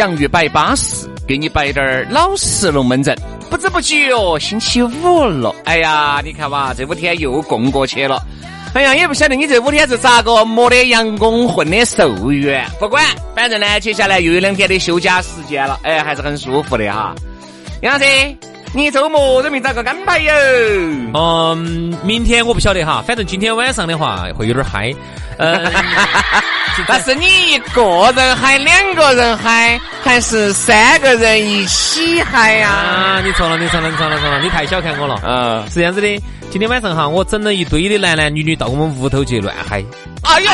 洋芋摆巴适，给你摆点儿老实龙门阵。不知不觉哦，星期五了。哎呀，你看嘛，这五天又供过去了。哎呀，也不晓得你这五天是咋个磨的洋工，混的寿元。不管，反正呢，接下来又有两天的休假时间了。哎，还是很舒服的哈。杨老师，你周末准备咋个安排哟？嗯，明天我不晓得哈，反正今天晚上的话会有点嗨。嗯，那是你一个人嗨，两个人嗨，还是三个人一起嗨呀？啊，你错了，你错了，你错了，错了，你太小看我了。嗯，是这样子的，今天晚上哈，我整了一堆的男男女女到我们屋头去乱嗨。哎呦，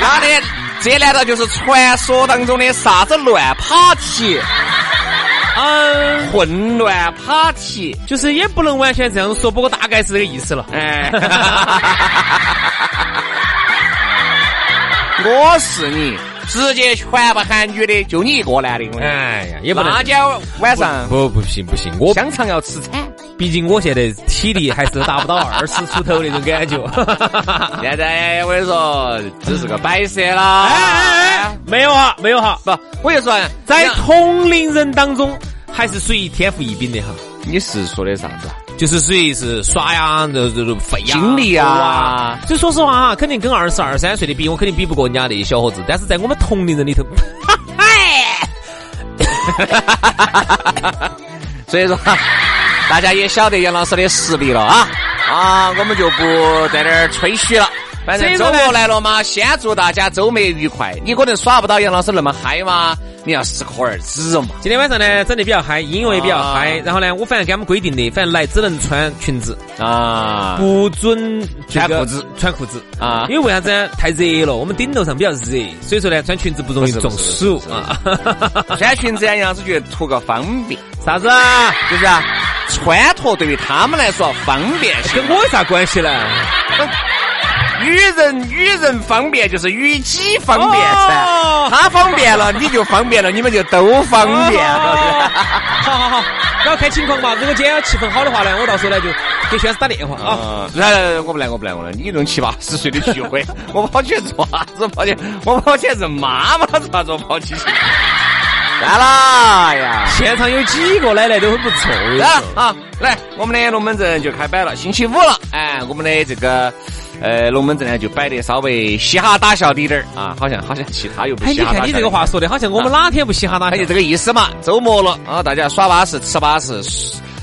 妈的，这难道就是传说当中的啥子乱 party？嗯，混乱 party，就是也不能完全这样说，不过大概是这个意思了。哎，我是你，直接全部喊女的，就你一个男的。哎呀，也不能那家晚上不不行不行，我香肠要吃惨。毕竟我现在体力还是达不到二十出头那种感觉。现在我跟你说，只是个摆设啦。哎哎哎，没有哈，没有哈，不，我就说在同龄人当中还是属于天赋异禀的哈。你是说的啥子？就是属于是耍呀，这这这费呀，精力啊。就说实话哈，肯定跟二十二三岁的比，我肯定比不过人家那些小伙子。但是在我们同龄人里头，哎 所以说，大家也晓得杨老师的实力了啊啊，我们就不在这儿吹嘘了。反正周末来了嘛，先祝大家周末愉快。你可能耍不到杨老师那么嗨嘛，你要适可而止嘛。今天晚上呢，整的比较嗨，音乐也比较嗨。然后呢，我反正给他们规定的，反正来只能穿裙子啊，不准穿裤子，穿裤子啊。因为为啥子？太热了，我们顶楼上比较热，所以说呢，穿裙子不容易中暑啊。穿裙子呀，杨老师觉得图个方便。啥子啊？就是啊，穿脱对于他们来说方便性，跟我有啥关系呢？与人与人方便就是与己方便噻，他方便了你就方便了，你们就都方便 了。好好好，然后看情况嘛。如果今天要气氛好的话呢，我到时候呢就给轩子打电话啊。来来来，我不来我不来我来，你这种七八十岁的聚会，我跑去做啥子？跑去我跑去认妈妈做啥子？我跑去。算了呀，现场有几个奶奶都很不错。来啊，来，我们的龙门阵就开摆了，星期五了，哎，我们的这个。呃，龙门阵呢就摆得稍微嘻哈打笑滴点儿啊，好像好像其他又不嘻哈。你看你这个话说的，好像我们哪天不嘻哈打笑？就这个意思嘛。周末了啊，大家耍巴适，吃巴适，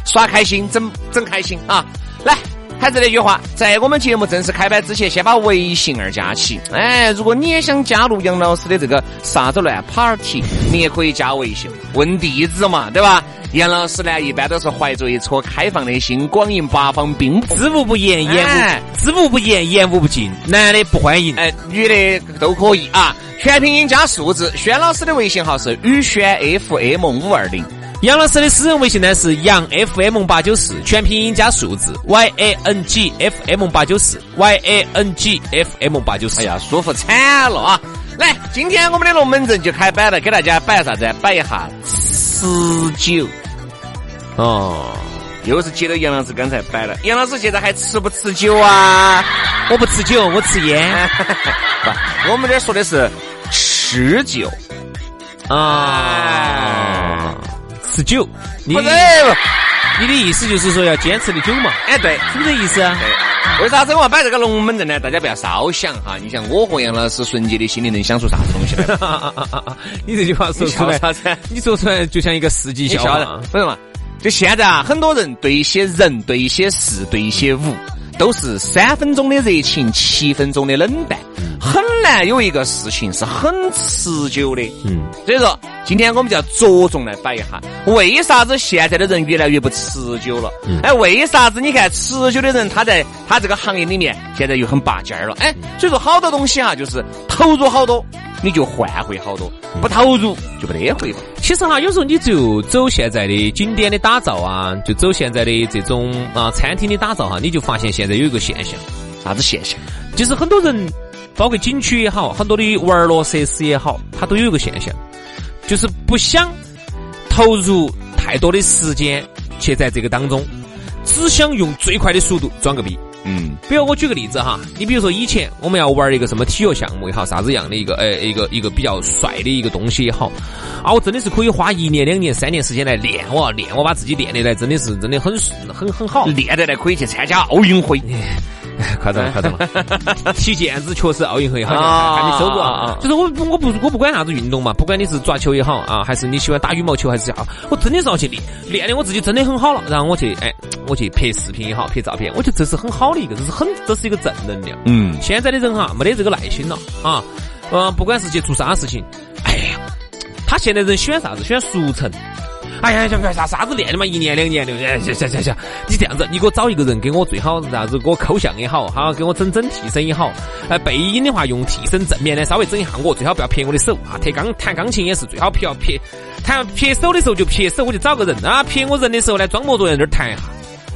耍开心，整整开心啊！来，还是那句话，在我们节目正式开拍之前，先把微信二加起。哎，如果你也想加入杨老师的这个啥子乱 party，你也可以加微信，问地址嘛，对吧？杨老师呢，一般都是怀着一颗开放的心，广迎八方宾朋，知无不言，言无知无不言，言无不尽。男的不欢迎，哎，女的都可以啊。全拼音加数字，轩老师的微信号是宇轩 FM 五二零，杨老师的私人微信呢是杨 FM 八九四，全拼音加数字 Y A N G F M 八九四 Y A N G F M 八九四。哎呀，舒服惨了啊！来，今天我们的龙门阵就开摆了，给大家摆啥子？摆一下持久。哦，又是接到杨老师刚才摆了。杨老师现在还吃不吃酒啊？我不吃酒，我吃烟。不，我们这说的是吃酒啊，吃酒。你不是，你的意思就是说要坚持的久嘛？哎，对，是不是这意思啊？对。为啥子我要摆这个龙门阵呢？大家不要少想哈。你像我和杨老师纯洁的心里能想出啥子东西来？你这句话说出来，你说出来就像一个世纪笑话，为什么？就现在啊，很多人对一些人、对一些事、对一些物。都是三分钟的热情，七分钟的冷淡，很难有一个事情是很持久的。嗯，所以说今天我们就要着重来摆一下，为啥子现在的人越来越不持久了？哎，为啥子你看持久的人他在他这个行业里面现在又很拔尖儿了？哎，所以说好多东西哈，就是投入好多。你就换回好多，不投入就没得回报。其实哈，有时候你就走现在的景点的打造啊，就走现在的这种啊餐厅的打造哈，你就发现现在有一个现象，啥子现象？就是很多人，包括景区也好，很多的玩乐设施也好，它都有一个现象，就是不想投入太多的时间去在这个当中，只想用最快的速度装个逼。嗯，比如我举个例子哈，你比如说以前我们要玩一个什么体育项目也好，啥子样的一个呃一个一个比较帅的一个东西也好，啊，我真的是可以花一年、两年、三年时间来练，我要练，我把自己练的来，真的是真的很很很好，练得来可以去参加奥运会。夸张了，夸张了！踢毽子确实奥运会好像还没收过啊。就是我我不我不管啥子运动嘛，不管你是抓球也好啊，还是你喜欢打羽毛球还是啥，我真的是要去练，练的我自己真的很好了。然后我去哎，我去拍视频也好，拍照片，我觉得这是很好的一个，这是很这是一个正能量。嗯，现在的人哈没得这个耐心了啊，嗯，不管是去做啥事情，哎呀，他现在人喜欢啥子？喜欢速成。哎呀，想啥啥子练的嘛，一年两年的，行行行行，你这样子，你给我找一个人给我最好啥子，给我抠像也好，好给我整整替身也好。哎，背影的话用替身正面的稍微整一下，我最好不要撇我的手啊。弹钢弹钢琴也是最好不要撇，弹撇手的时候就撇手，我就找个人啊。撇我人的时候呢，装模作样在那儿弹一下。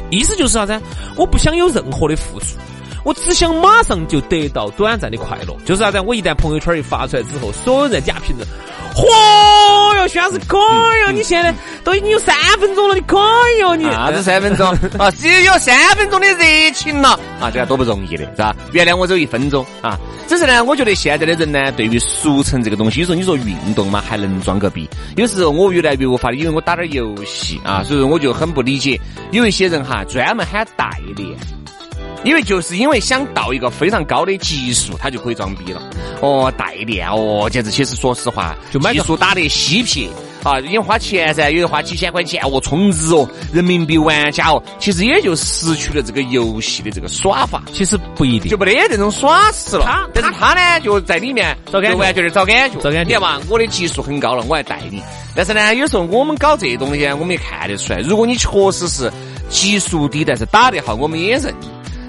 意思就是啥子？我不想有任何的付出，我只想马上就得到短暂的快乐。就是啥子？我一旦朋友圈一发出来之后，所有人在假评论。嚯哟，徐老师可以哟！你现在都已经有三分钟了，你可以哟！你啥子三分钟啊？只有三分钟的热情了啊！这个多不容易的，是吧？原来我只有一分钟啊！只是呢，我觉得现在的人呢，对于速成这个东西，有时候你说运动嘛，还能装个逼。有时候我越来越无法的，因为我打点游戏啊，所以说我就很不理解，有一些人哈，专门喊代练。因为就是因为想到一个非常高的级数，他就可以装逼了。哦，代练哦，简直其实说实话，就技术打得稀撇啊，因为花钱噻，有人花几千块钱哦，充值哦，人民币玩家哦，其实也就失去了这个游戏的这个耍法。其实不一定，就没得这种耍事了。他，但是他呢，就在里面找感觉，完全是找感觉，找感觉。你看嘛，我的技术很高了，我还带你。但是呢，有时候我们搞这东西，我们也看得出来，如果你确实是技术低，但是打得好，我们也认。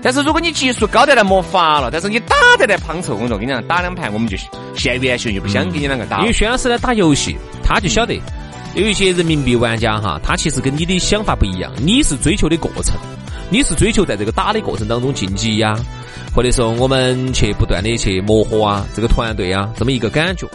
但是如果你技术高得来没法了，但是你打得来胖臭，我说跟你讲，打两盘我们就现原形就不想跟你两个打。因为薛老师呢打游戏，他就晓得有一些人民币玩家哈，他其实跟你的想法不一样，你是追求的过程，你是追求在这个打的过程当中晋级呀，或者说我们去不断的去磨合啊，这个团队啊，这么一个感觉。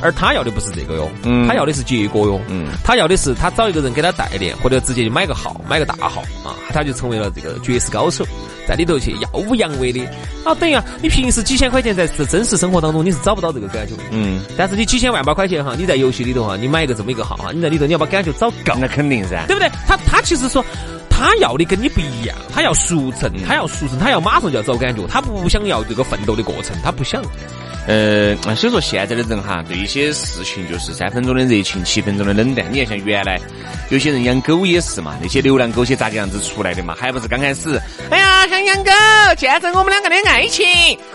而他要的不是这个哟，他要的是结果哟，嗯。他要的是他找一个人给他代练，或者直接就买个号，买个大号啊，他就成为了这个绝世高手，在里头去耀武扬威的。啊，等于啊，你平时几千块钱在真实生活当中你是找不到这个感觉，嗯，但是你几千万把块钱哈，你在游戏里头哈，你买一个这么一个号哈，你在里头你要把感觉找够，那肯定噻，对不对？他他其实说他要的跟你不一样，他要速成，他要速成，他要马上就要找感觉，他不想要这个奋斗的过程，他不想。呃，所以说现在的人哈，对一些事情就是三分钟的热情，七分钟的冷淡。你看，像原来有些人养狗也是嘛，那些流浪狗些咋个样子出来的嘛？还不是刚开始，哎呀，想养狗，见证我们两个的爱情。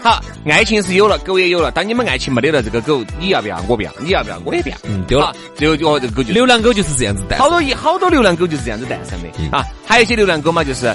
好，爱情是有了，狗也有了。当你们爱情没得了，这个狗你要不要？我不要，你要不要？我也不要。嗯，丢了。最后哦，这个狗就流浪狗就是这样子诞。好多一好多流浪狗就是这样子诞生的啊。还有一些流浪狗嘛，就是。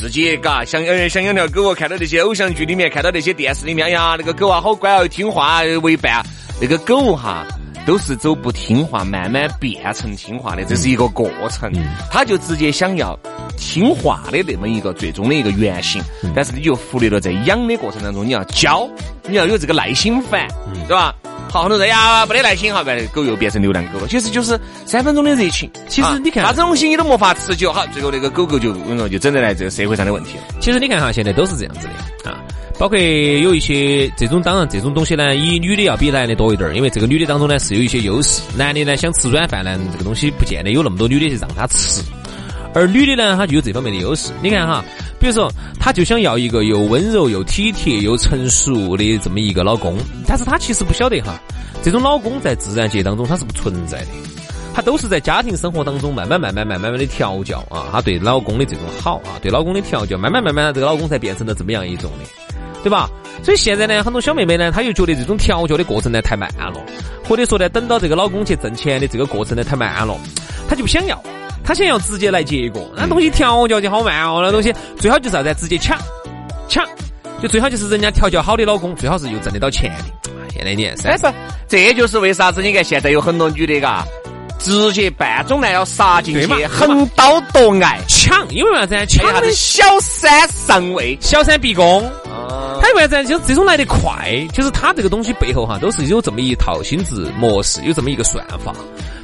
自己嘎想呃想养条狗哦，看到那些偶像剧里面，看到那些电视里面呀，那个狗啊好乖哦，听话为伴。那个狗哈都是走不听话，慢慢变成听话的，这是一个过程。他就直接想要听话的那么一个最终的一个原型，但是你就忽略了在养的过程当中，你要教，你要有这个耐心烦，对吧？好多人呀，没得耐心哈，把狗又变成流浪狗了。其实就是三分钟的热情。其实你看，啥子东西你都没法持久。好，最后那个狗狗就，我说就整得来这个社会上的问题了。其实你看哈，现在都是这样子的啊。包括有一些这种，当然这种东西呢，以女的要比男的多一点儿，因为这个女的当中呢是有一些优势。男的呢想吃软饭呢，这个东西不见得有那么多女的去让他吃，而女的呢，她就有这方面的优势。你看哈，比如说，她就想要一个又温柔又体贴又成熟的这么一个老公，但是她其实不晓得哈，这种老公在自然界当中他是不存在的。她都是在家庭生活当中慢慢慢慢慢慢慢的调教啊，她对老公的这种好啊，对老公的调教，慢慢慢慢这个老公才变成了这么样一种的，对吧？所以现在呢，很多小妹妹呢，她又觉得这种调教的过程呢太慢了，或者说呢，等到这个老公去挣钱的这个过程呢太慢了，她就不想要，她想要直接来结果，那东西调教就好慢哦，那东西最好就是啥子，直接抢抢，就最好就是人家调教好的老公，最好是又挣得到钱的。现在你但是这就是为啥子？你看现在有很多女的，嘎。直接半种男要杀进去，横刀夺爱抢，因为啥子？抢的小三上位，小三逼宫。他为啥子？就这种来得快，就是他这个东西背后哈，都是有这么一套心智模式，有这么一个算法，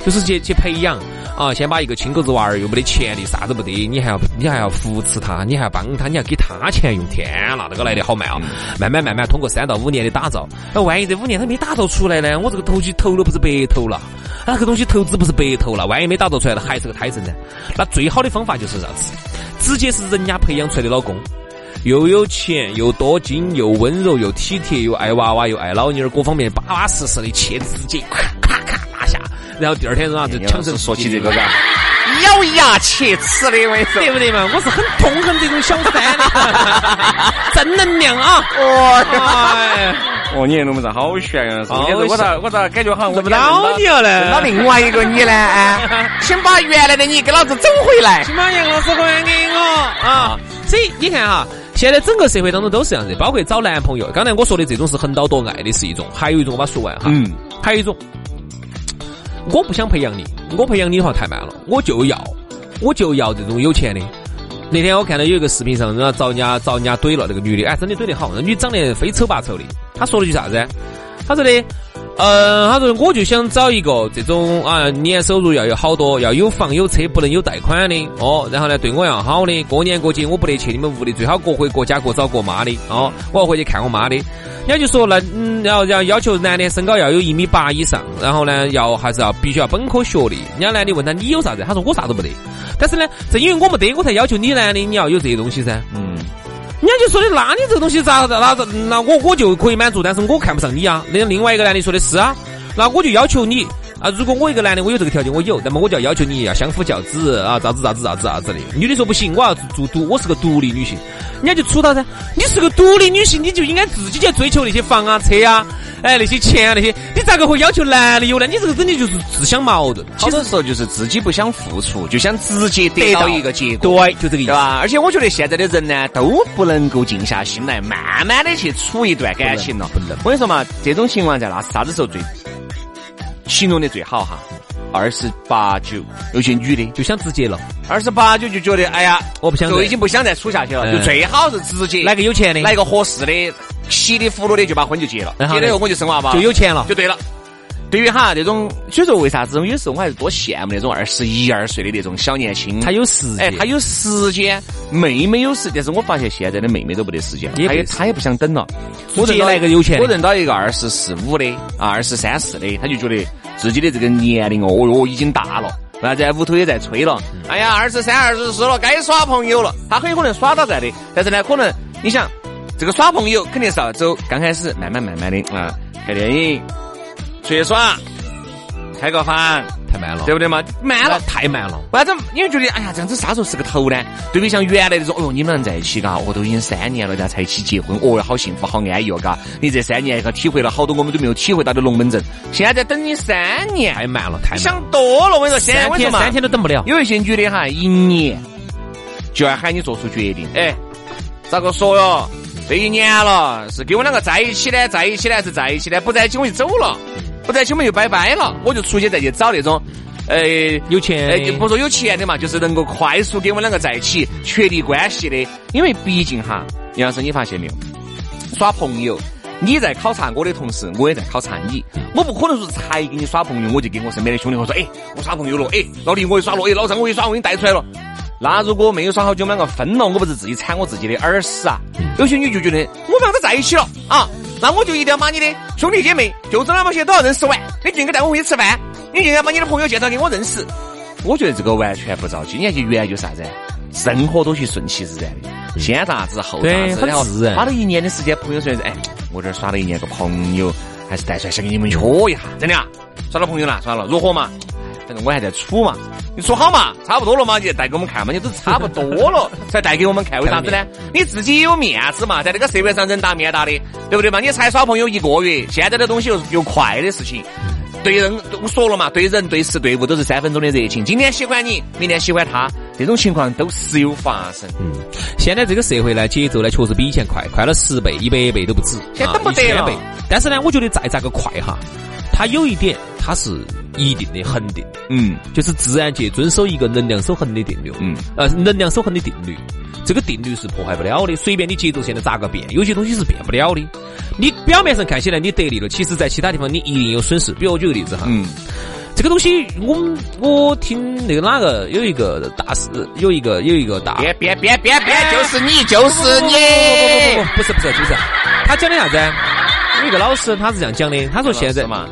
就是去去培养啊。先把一个亲狗子娃儿又没得潜力，啥子不得，你还要你还要扶持他，你还要帮他，你要给他钱用。天呐，那个来得好慢啊！慢慢慢慢通过三到五年的打造，那万一这五年他没打造出来呢？我这个投机投了不是白投了？那个东西投资不是白投了，万一没打造出来了，还是个胎神呢？那最好的方法就是啥子？直接是人家培养出来的老公，又有钱，又多金，又温柔，又体贴，又爱娃娃，又爱老妞儿，各方面巴巴适适的，切直接咔咔咔拿下。然后第二天是啥就？抢着说起这个，嘎，咬牙切齿的，我对不对嘛？我是很痛恨这种小三的，正能量啊！哦。哦，你龙门阵好悬啊！我咋我咋感觉好像我不到你了呢？那另外一个你呢？哎，请把原来的你给老子整回来！请把杨老师还给我啊！所以你看哈，现在整个社会当中都是这样子，包括找男朋友。刚才我说的这种是横刀夺爱的是一种，还有一种我把它说完哈。嗯。还有一种，我不想培养你，我培养你的话太慢了，我就要，我就要这种有钱的。那天我看到有一个视频上，人家找人家找人家怼了，那个女的，哎，真的怼得好，那女长得非丑八丑的。她说了句啥子？她说的，嗯，他说我就想找一个这种啊，年收入要有好多，要有房有车，不能有贷款的哦。然后呢，对我要好的，过年过节我不得去你们屋里，最好各回各家各找各妈的哦。我要回去看我妈的。人家就说，那嗯，要要要求男的身高要有一米八以上，然后呢，要还是要必须要本科学历。人家男的问他你有啥子？他说我啥都不得。但是呢，正因为我没得，我才要求你男的你要有这些东西噻。嗯，人家就说的，那你这个东西咋咋咋那我我就可以满足，但是我看不上你啊。那另外一个男的说的是啊，那我就要求你啊，如果我一个男的我有这个条件我有，那么我就要要求你要相夫教子啊，咋子咋子咋子咋子的。女的说不行，我要做独，我是个独立女性。人家就出道噻，你是个独立女性，你就应该自己去追求那些房啊车啊。哎，那些钱啊，那些，你咋个会要求男的有呢？你这个真的就是自相矛盾。好多时候就是自己不想付出，就想直接得到一个结果。对，就这个意思。吧？而且我觉得现在的人呢，都不能够静下心来，慢慢的去处一段感情了。不能。我跟你说嘛，这种情况在那是啥子时候最形容的最好哈？二十八九，有些女的就想直接了。二十八九就觉得，哎呀，我不想，就已经不想再处下去了，就最好是直接来个有钱的，来个合适的。稀里糊涂的就把婚就结了，结了以后我就生娃娃，就有钱了，就对了。对于哈这种，所以说为啥子有时候我还是多羡慕那种二十一二岁的那种小年轻，他有时间，哎，他有时间，妹妹有时，但是我发现现在的妹妹都没得时间，他也他也不想等了。我认到一个有钱，我认到一个二十四五的啊，二十三四的，他就觉得自己的这个年龄哦哟已经大了，那在屋头也在催了。哎呀，二十三二十四了，该耍朋友了。他很有可能耍到在的，但是呢，可能你想。这个耍朋友肯定是要走，刚开始慢慢慢慢的啊，看电影、出去耍、开个房，太慢了，对不对嘛？慢了，太慢了。为啥子？因为觉得哎呀，这样子啥时候是个头呢？对比像原来那种，哦哟，你们在一起嘎，我都已经三年了，然后才一起结婚，哦哟，好幸福，好安逸哦，嘎。你这三年可体会了好多我们都没有体会到的龙门阵。现在等你三年，太慢了，太慢想多了。我跟你说，三天三天都等不了。有一些女的哈，一年就要喊你做出决定。哎，咋个说哟？这一年了，是跟我两个在一起呢，在一起呢，还是在一起呢？不在一起我就走了，不在一起我们就拜拜了。我就出去再去找那种，呃，有钱，呃，不说有钱的嘛，就是能够快速跟我们两个在一起确立关系的。因为毕竟哈，杨老师，你发现没有？耍朋友，你在考察我的同时，我也在考察你。我不可能说才跟你耍朋友，我就跟我身边的兄弟伙说，哎，我耍朋友了，哎，老李我也耍了，哎，老张我也耍，我给你带出来了。那如果没有耍好久，我们两个分了，我不是自己铲我自己的耳屎啊？有些女就觉得我们两个在一起了啊，那我就一定要把你的兄弟姐妹、舅子那么些都要认识完，你就应该带我回去吃饭，你就应该把你的朋友介绍给我认识。我觉得这个完全不着急，你看，就原来就是啥子？生活都是顺其自然的，先咋子后咋子，然后花了一年的时间，朋友说是哎，我这儿耍了一年个朋友，还是带出来想给你们约一下，真的啊，耍了朋友了，耍了如何嘛？反正我还在处嘛，你说好嘛，差不多了嘛，你带给我们看嘛，你都差不多了才带给我们看，为啥子呢？你自己也有面子嘛，在这个社会上人大面大的，对不对嘛？你才耍朋友一个月，现在的东西又又快的事情。对人，我说了嘛，对人、对事、对物都是三分钟的热情。今天喜欢你，明天喜欢他，这种情况都时有发生。嗯，现在这个社会呢，节奏呢确实比以前快，快了十倍、一百倍都不止。现在等不得了。但是呢，我觉得再咋个快哈，它有一点，它是一定的、恒定。嗯，就是自然界遵守一个能量守恒的定律。嗯，呃，能量守恒的定律。这个定律是破坏不了的，随便你节奏现在咋个变，有些东西是变不了的。你表面上看起来你得利了，其实在其他地方你一定有损失。比如我举个例子哈，嗯，这个东西我们我听那个哪个有一个大师，有一个有一个大，别别别别别，就是你就是你，不不不不不是不是就是他讲的啥子？有一个老师他是这样讲的，他说现在嘛，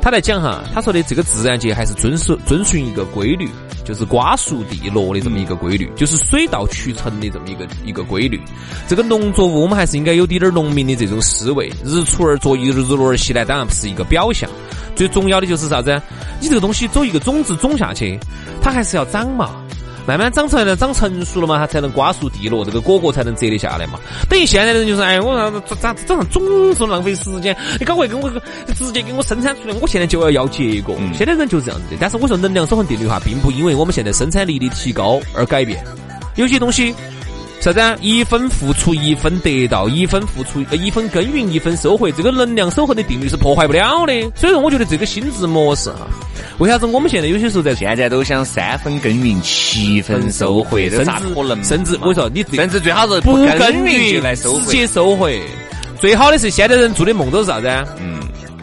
他在讲哈，他说的这个自然界还是遵守遵循一个规律。就是瓜熟蒂落的这么一个规律，就是水到渠成的这么一个一个规律。这个农作物，我们还是应该有点点农民的这种思维。日出而作，日日落而息呢，当然不是一个表象。最重要的就是啥子？你这个东西走一个种子种下去，它还是要长嘛。慢慢长出来了，长成熟了嘛，它才能瓜熟蒂落，这个果果才能摘得下来嘛。等于现在的人就是，哎，我咋咋长上总是浪费时间？你赶快给我直接给我生产出来，我现在就要要结果。现在人就是这样子的。但是我说能量守恒定律哈，并不因为我们现在生产力的提高而改变。有些东西啥子？一分付出一分得到，一分付出一分耕耘一分收获，这个能量守恒的定律是破坏不了的。所以说，我觉得这个心智模式哈。为啥子我们现在有些时候在现在都想三分耕耘七分收获？甚至甚至我说你甚至最好是不耕耘就来收直接收回。最好的是现在人做的梦都是啥子？嗯，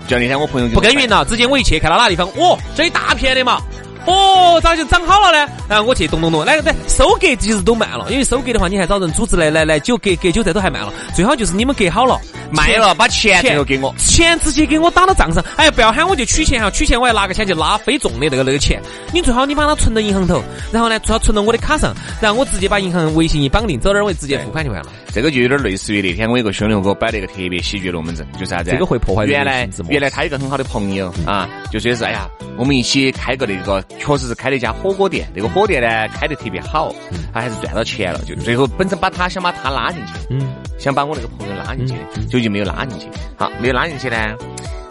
就那天我朋友不耕耘了，直接我一去看到哪地方，哦，这一大片的嘛。哦，咋就长好了呢？然后我去咚咚咚，那个在收割其实都慢了，因为收割的话，你还找人组织来来来，就割割韭菜都还慢了。最好就是你们割好了，卖了把钱最后给我，钱直接给我打到账上。哎，不要喊我去取钱哈，取钱我还拿个钱去拉非重的那个那个钱。你最好你把它存到银行头，然后呢，最好存到我的卡上，然后我直接把银行微信一绑定，走哪儿我直接付款就完了。这个就有点类似于那天我有个兄弟给我摆了一个特别喜剧龙门阵，就是啥子？这个会破坏原来原来他一个很好的朋友啊，就说是哎呀，我们一起开个那个，确实是开了一家火锅店。那个火店呢开得特别好，他还是赚到钱了。就最后本身把他想把他拉进去，嗯，想把我那个朋友拉进去，就就没有拉进去。好，没有拉进去呢，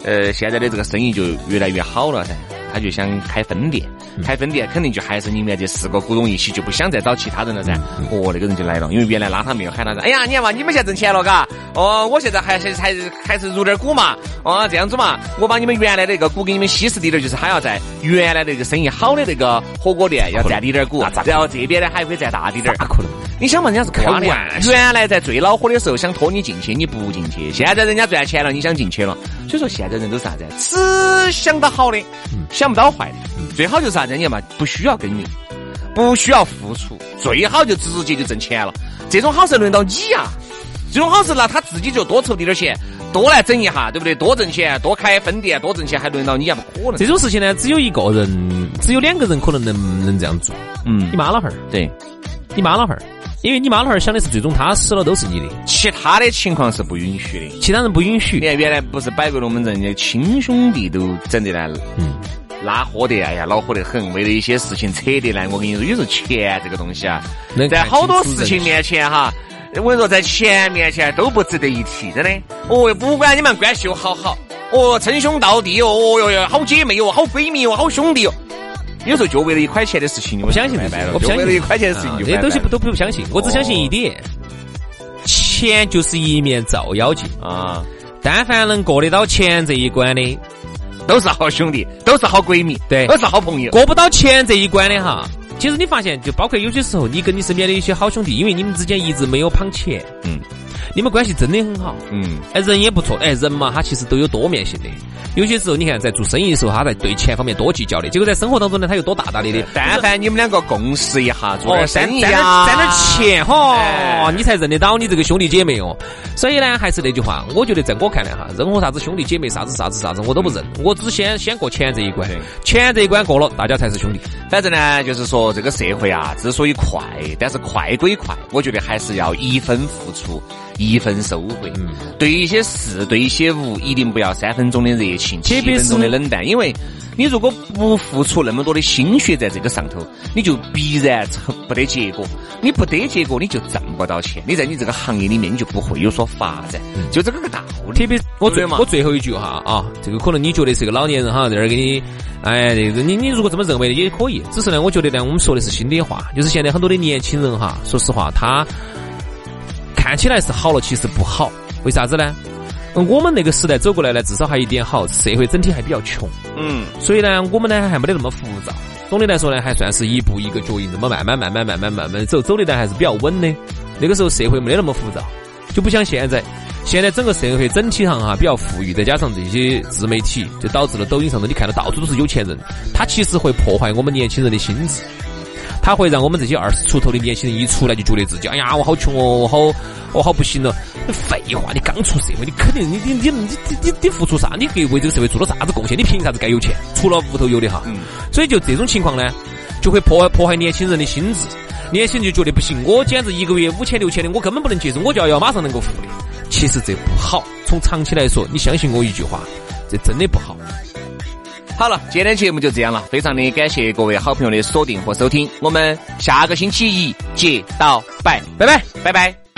呃，现在的这个生意就越来越好了噻。他就想开分店，开分店肯定就还是里面这四个股东一起，就不想再找其他人了噻。哦，那个人就来了，因为原来拉他没有喊他。哎呀，你看嘛，你们现在挣钱了，嘎？哦，我现在还是还是还是入点股嘛。哦，这样子嘛，我把你们原来的那个股给你们稀释滴点，就是他要在原来那个生意好的那个火锅店要占滴点股，然后这边呢还可以占大滴点。咋可能？你想嘛，人家是开玩笑。原来在最恼火的时候想拖你进去，你不进去。现在人家赚钱了，你想进去了。所以说现在人都是啥子？只想到好的，想不到坏的。最好就是啥子？你嘛，不需要耕耘，不需要付出，最好就直接就挣钱了。这种好事轮到你呀！这种好事那他自己就多筹点点钱，多来整一下，对不对？多挣钱，多开分店，多挣钱，还轮到你呀？不可能。这种事情呢，只有一个人，只有两个人可能能能这样做。嗯，你妈老汉儿，对，你妈老汉儿。因为你妈老汉儿想的是最终他死了都是你的，其他的情况是不允许的，其他人不允许。你看原来不是摆个龙门阵，家亲兄弟都整的来，嗯，拉火的，哎呀，恼火得很。为了一些事情扯得来，我跟你说，有时候钱这个东西啊，在好多事情面前哈，我跟你说，在钱面前都不值得一提，真的。哦，不管你们关系有好好，哦，称兄道弟哦，哦哟哟，好姐妹哦，好闺蜜哦，好兄弟哦。有时候就为了一块钱的事情，我不相信这个，我不相信为了一块钱的事情，这些东西不都不相信。我只相信一点，钱就是一面照妖镜啊！但凡能过得到钱这一关的，都是好兄弟，都是好闺蜜，对，都是好朋友。过不到钱这一关的哈，其实你发现，就包括有些时候，你跟你身边的一些好兄弟，因为你们之间一直没有捧钱，嗯。你们关系真的很好，嗯，哎，人也不错，哎，人嘛，他其实都有多面性的。有些时候，你看在做生意的时候，他在对钱方面多计较的，结果在生活当中呢，他又多大大咧咧。但凡你们两个共识一下，做点生意啊，赚点钱哈，你才认得到你这个兄弟姐妹哦。所以呢，还是那句话，我觉得在我看来哈，任何啥子兄弟姐妹，啥子啥子啥子，我都不认，我只先先过钱这一关，钱这一关过了，大家才是兄弟。反正呢，就是说这个社会啊，之所以快，但是快归快，我觉得还是要一分付出。一分收回，对一些事，对一些物，一定不要三分钟的热情，七分钟的冷淡。因为你如果不付出那么多的心血在这个上头，你就必然成不得结果。你不得结果，你就挣不到钱。你在你这个行业里面，你就不会有所发展。就这个个道理。特别我最我最后一句哈啊，这个可能你觉得是个老年人哈，在这儿给你，哎，这个你你如果这么认为也可以。只是呢，我觉得呢，我们说的是心里话，就是现在很多的年轻人哈，说实话他。看起来是好了，其实不好。为啥子呢？我们那个时代走过来呢，至少还有一点好，社会整体还比较穷。嗯。所以呢，我们呢还没得那么浮躁。总的来说呢，还算是一步一个脚印，这么慢慢慢慢慢慢慢慢走，走的呢还是比较稳的。那个时候社会没得那么浮躁，就不像现在。现在整个社会整体上哈比较富裕，再加上这些自媒体，就导致了抖音上头你看到到处都是有钱人，他其实会破坏我们年轻人的心智。他会让我们这些二十出头的年轻人一出来就觉得自己，哎呀，我好穷哦，我好，我好不行了。废话，你刚出社会，你肯定你你你你你你付出啥？你给为这个社会做了啥子贡献？你凭啥子该有钱？除了屋头有的哈。所以就这种情况呢，就会破坏破坏年轻人的心智。年轻人就觉得不行，我简直一个月五千六千的，我根本不能接受，我就要要马上能够付的。其实这不好，从长期来说，你相信我一句话，这真的不好。好了，今天节目就这样了，非常的感谢各位好朋友的锁定和收听，我们下个星期一接到拜，拜拜，拜拜。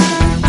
Bye.